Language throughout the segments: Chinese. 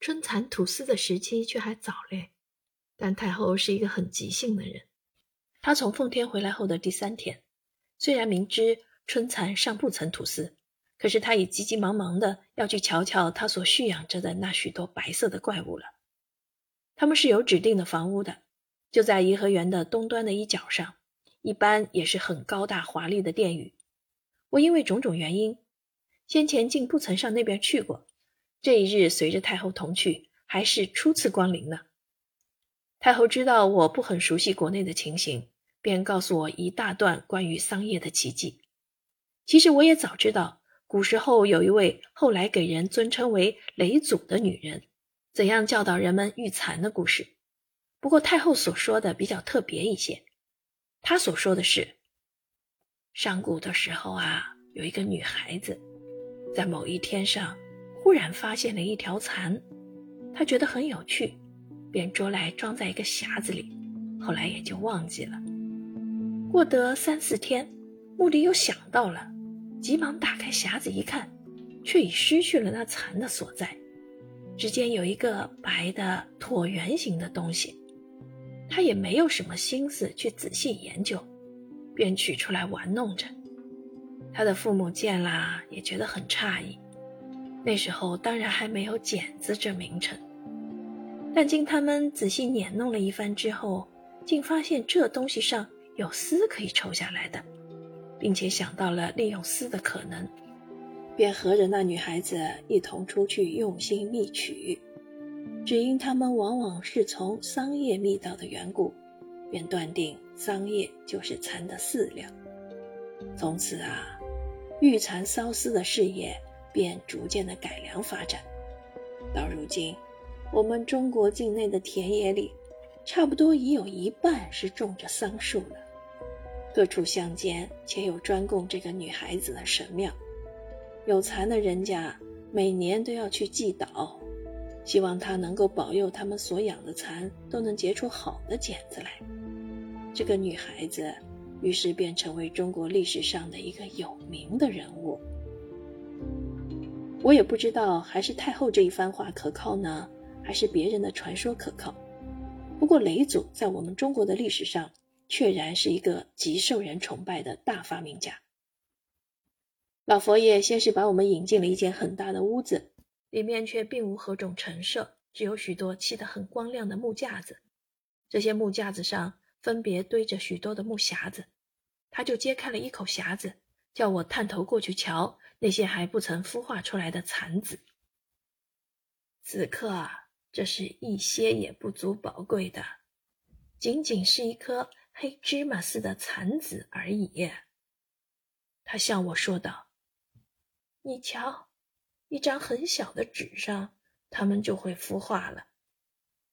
春蚕吐丝的时期却还早嘞。但太后是一个很急性的人。她从奉天回来后的第三天，虽然明知春蚕尚不曾吐丝，可是她已急急忙忙的要去瞧瞧她所蓄养着的那许多白色的怪物了。他们是有指定的房屋的，就在颐和园的东端的一角上，一般也是很高大华丽的殿宇。我因为种种原因，先前竟不曾上那边去过。这一日随着太后同去，还是初次光临呢。太后知道我不很熟悉国内的情形，便告诉我一大段关于桑叶的奇迹。其实我也早知道，古时候有一位后来给人尊称为雷祖的女人，怎样教导人们育蚕的故事。不过太后所说的比较特别一些，她所说的是：上古的时候啊，有一个女孩子，在某一天上。忽然发现了一条蚕，他觉得很有趣，便捉来装在一个匣子里，后来也就忘记了。过得三四天，穆迪又想到了，急忙打开匣子一看，却已失去了那蚕的所在。只见有一个白的椭圆形的东西，他也没有什么心思去仔细研究，便取出来玩弄着。他的父母见了，也觉得很诧异。那时候当然还没有剪子这名称，但经他们仔细捻弄了一番之后，竟发现这东西上有丝可以抽下来的，并且想到了利用丝的可能，便和着那女孩子一同出去用心觅取。只因他们往往是从桑叶觅到的缘故，便断定桑叶就是蚕的饲料。从此啊，育蚕缫丝的事业。便逐渐的改良发展，到如今，我们中国境内的田野里，差不多已有一半是种着桑树了。各处乡间且有专供这个女孩子的神庙，有蚕的人家每年都要去祭祷，希望她能够保佑他们所养的蚕都能结出好的茧子来。这个女孩子于是便成为中国历史上的一个有名的人物。我也不知道，还是太后这一番话可靠呢，还是别人的传说可靠。不过雷祖在我们中国的历史上，确然是一个极受人崇拜的大发明家。老佛爷先是把我们引进了一间很大的屋子，里面却并无何种陈设，只有许多砌得很光亮的木架子。这些木架子上分别堆着许多的木匣子，他就揭开了一口匣子，叫我探头过去瞧。那些还不曾孵化出来的蚕子，此刻这是一些也不足宝贵的，仅仅是一颗黑芝麻似的蚕子而已。他向我说道：“你瞧，一张很小的纸上，它们就会孵化了。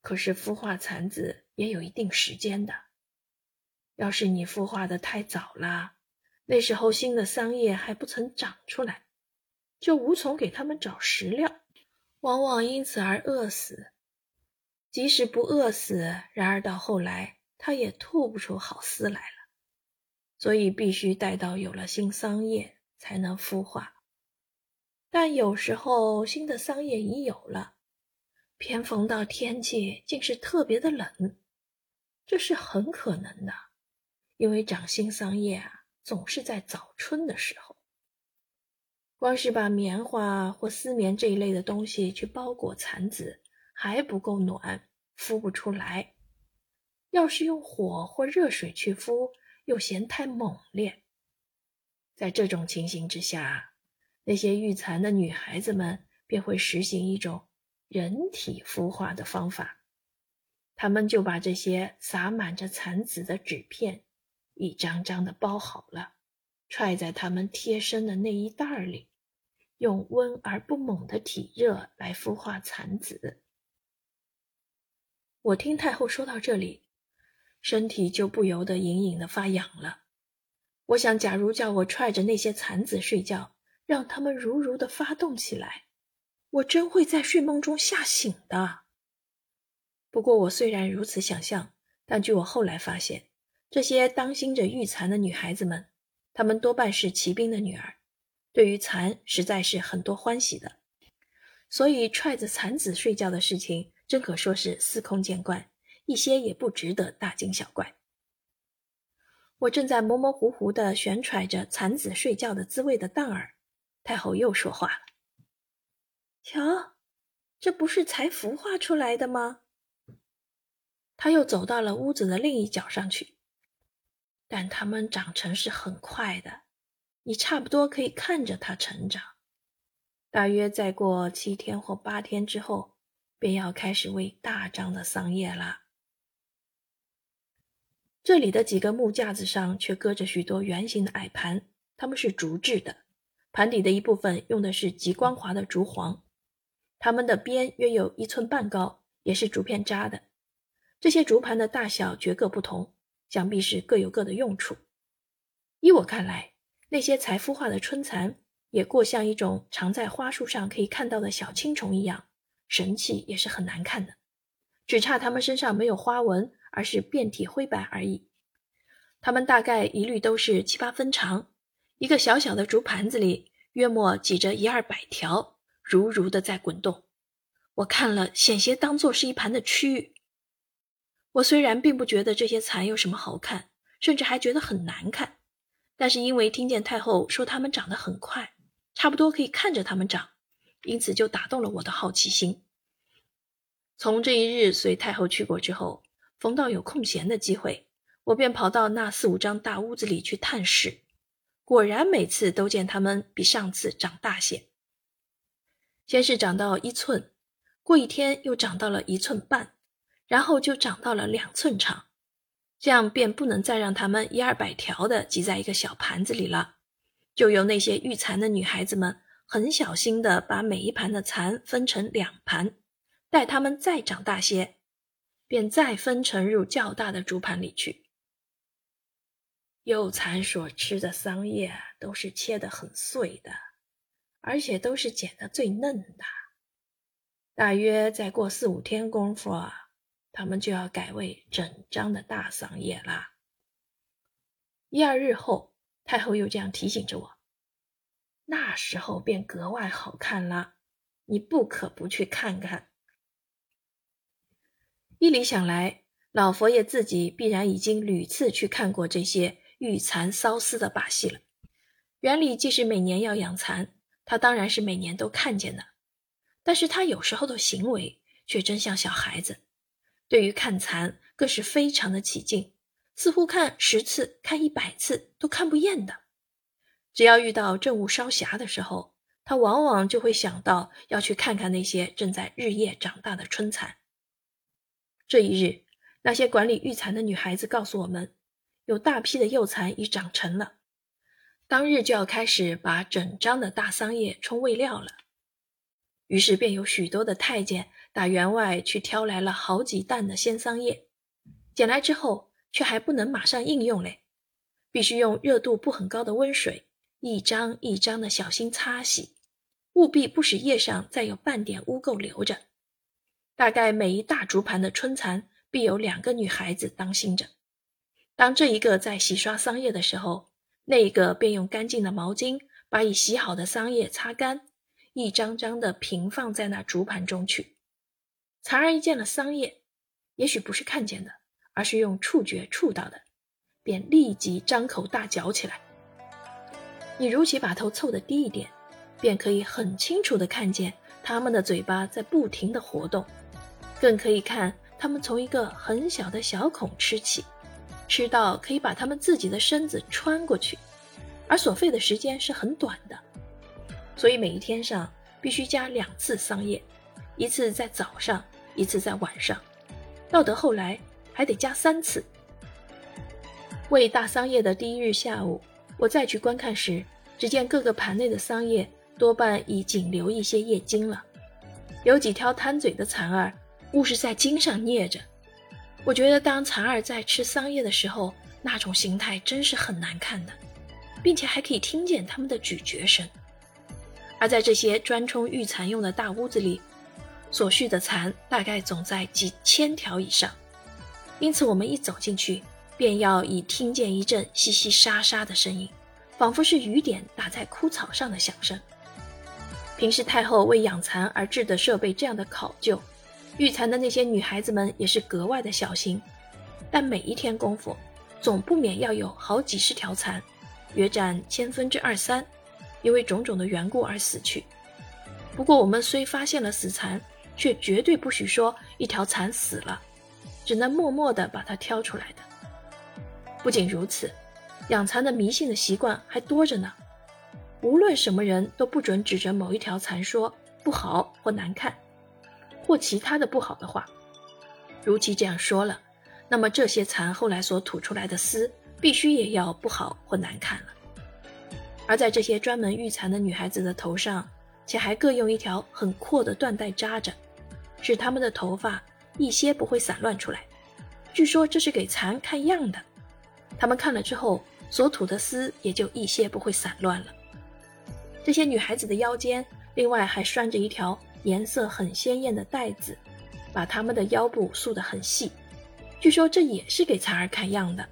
可是孵化蚕子也有一定时间的，要是你孵化的太早了。”那时候新的桑叶还不曾长出来，就无从给他们找食料，往往因此而饿死。即使不饿死，然而到后来，它也吐不出好丝来了。所以必须待到有了新桑叶才能孵化。但有时候新的桑叶已有了，偏逢到天气竟是特别的冷，这是很可能的，因为长新桑叶啊。总是在早春的时候，光是把棉花或丝棉这一类的东西去包裹蚕子还不够暖，孵不出来。要是用火或热水去孵，又嫌太猛烈。在这种情形之下，那些育蚕的女孩子们便会实行一种人体孵化的方法，她们就把这些撒满着蚕子的纸片。一张张的包好了，揣在他们贴身的内衣袋里，用温而不猛的体热来孵化蚕子。我听太后说到这里，身体就不由得隐隐的发痒了。我想，假如叫我揣着那些蚕子睡觉，让他们如如的发动起来，我真会在睡梦中吓醒的。不过，我虽然如此想象，但据我后来发现。这些当心着育蚕的女孩子们，她们多半是骑兵的女儿，对于蚕实在是很多欢喜的。所以踹着蚕子睡觉的事情，真可说是司空见惯，一些也不值得大惊小怪。我正在模模糊糊地旋揣着蚕子睡觉的滋味的当儿，太后又说话了：“瞧，这不是才孵化出来的吗？”他又走到了屋子的另一角上去，但它们长成是很快的，你差不多可以看着它成长。大约再过七天或八天之后，便要开始喂大张的桑叶了。这里的几个木架子上却搁着许多圆形的矮盘，它们是竹制的，盘底的一部分用的是极光滑的竹簧，它们的边约有一寸半高，也是竹片扎的。这些竹盘的大小绝各不同，想必是各有各的用处。依我看来，那些才孵化的春蚕也过像一种常在花树上可以看到的小青虫一样，神气也是很难看的，只差它们身上没有花纹。而是遍体灰白而已。它们大概一律都是七八分长，一个小小的竹盘子里约莫挤着一二百条，如如的在滚动。我看了，险些当做是一盘的蛆。我虽然并不觉得这些蚕有什么好看，甚至还觉得很难看，但是因为听见太后说它们长得很快，差不多可以看着它们长，因此就打动了我的好奇心。从这一日随太后去过之后。逢到有空闲的机会，我便跑到那四五张大屋子里去探视。果然，每次都见它们比上次长大些。先是长到一寸，过一天又长到了一寸半，然后就长到了两寸长。这样便不能再让它们一二百条的挤在一个小盘子里了，就由那些育蚕的女孩子们很小心的把每一盘的蚕分成两盘，待它们再长大些。便再分成入较大的竹盘里去。幼蚕所吃的桑叶都是切得很碎的，而且都是剪得最嫩的。大约再过四五天功夫，他们就要改为整张的大桑叶啦。一二日后，太后又这样提醒着我：“那时候便格外好看了，你不可不去看看。”依理想来，老佛爷自己必然已经屡次去看过这些玉蚕缫丝的把戏了。园里即使每年要养蚕，他当然是每年都看见的。但是他有时候的行为却真像小孩子，对于看蚕更是非常的起劲，似乎看十次、看一百次都看不厌的。只要遇到正午稍霞的时候，他往往就会想到要去看看那些正在日夜长大的春蚕。这一日，那些管理育蚕的女孩子告诉我们，有大批的幼蚕已长成了，当日就要开始把整张的大桑叶充喂料了。于是便有许多的太监打员外去挑来了好几担的鲜桑叶，捡来之后却还不能马上应用嘞，必须用热度不很高的温水，一张一张的小心擦洗，务必不使叶上再有半点污垢留着。大概每一大竹盘的春蚕，必有两个女孩子当心着。当这一个在洗刷桑叶的时候，那一个便用干净的毛巾把已洗好的桑叶擦干，一张张的平放在那竹盘中去。残儿一见了桑叶，也许不是看见的，而是用触觉触到的，便立即张口大嚼起来。你如其把头凑得低一点，便可以很清楚地看见它们的嘴巴在不停地活动。更可以看它们从一个很小的小孔吃起，吃到可以把它们自己的身子穿过去，而所费的时间是很短的，所以每一天上必须加两次桑叶，一次在早上，一次在晚上，到得后来还得加三次。喂大桑叶的第一日下午，我再去观看时，只见各个盘内的桑叶多半已仅留一些叶茎了，有几条贪嘴的蚕儿。物是在茎上捏着，我觉得当蚕儿在吃桑叶的时候，那种形态真是很难看的，并且还可以听见它们的咀嚼声。而在这些专充育蚕用的大屋子里，所需的蚕大概总在几千条以上，因此我们一走进去，便要已听见一阵淅淅沙沙的声音，仿佛是雨点打在枯草上的响声。平时太后为养蚕而制的设备这样的考究，育蚕的那些女孩子们也是格外的小心。但每一天功夫，总不免要有好几十条蚕，约占千分之二三，因为种种的缘故而死去。不过我们虽发现了死蚕，却绝对不许说一条蚕死了，只能默默地把它挑出来的。不仅如此，养蚕的迷信的习惯还多着呢。无论什么人都不准指着某一条蚕说不好或难看，或其他的不好的话。如其这样说了，那么这些蚕后来所吐出来的丝必须也要不好或难看了。而在这些专门育蚕的女孩子的头上，且还各用一条很阔的缎带扎着，使他们的头发一些不会散乱出来。据说这是给蚕看样的，他们看了之后，所吐的丝也就一些不会散乱了。这些女孩子的腰间，另外还拴着一条颜色很鲜艳的带子，把她们的腰部束得很细。据说这也是给蚕儿看样的。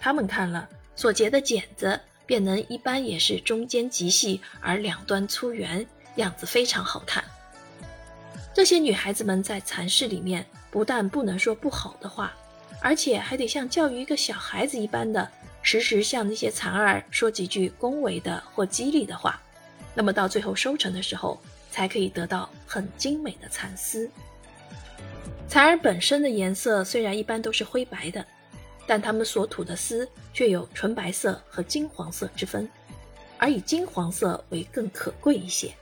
他们看了所结的茧子，便能一般也是中间极细，而两端粗圆，样子非常好看。这些女孩子们在蚕室里面，不但不能说不好的话，而且还得像教育一个小孩子一般的，时时向那些蚕儿说几句恭维的或激励的话。那么到最后收成的时候，才可以得到很精美的蚕丝。蚕儿本身的颜色虽然一般都是灰白的，但它们所吐的丝却有纯白色和金黄色之分，而以金黄色为更可贵一些。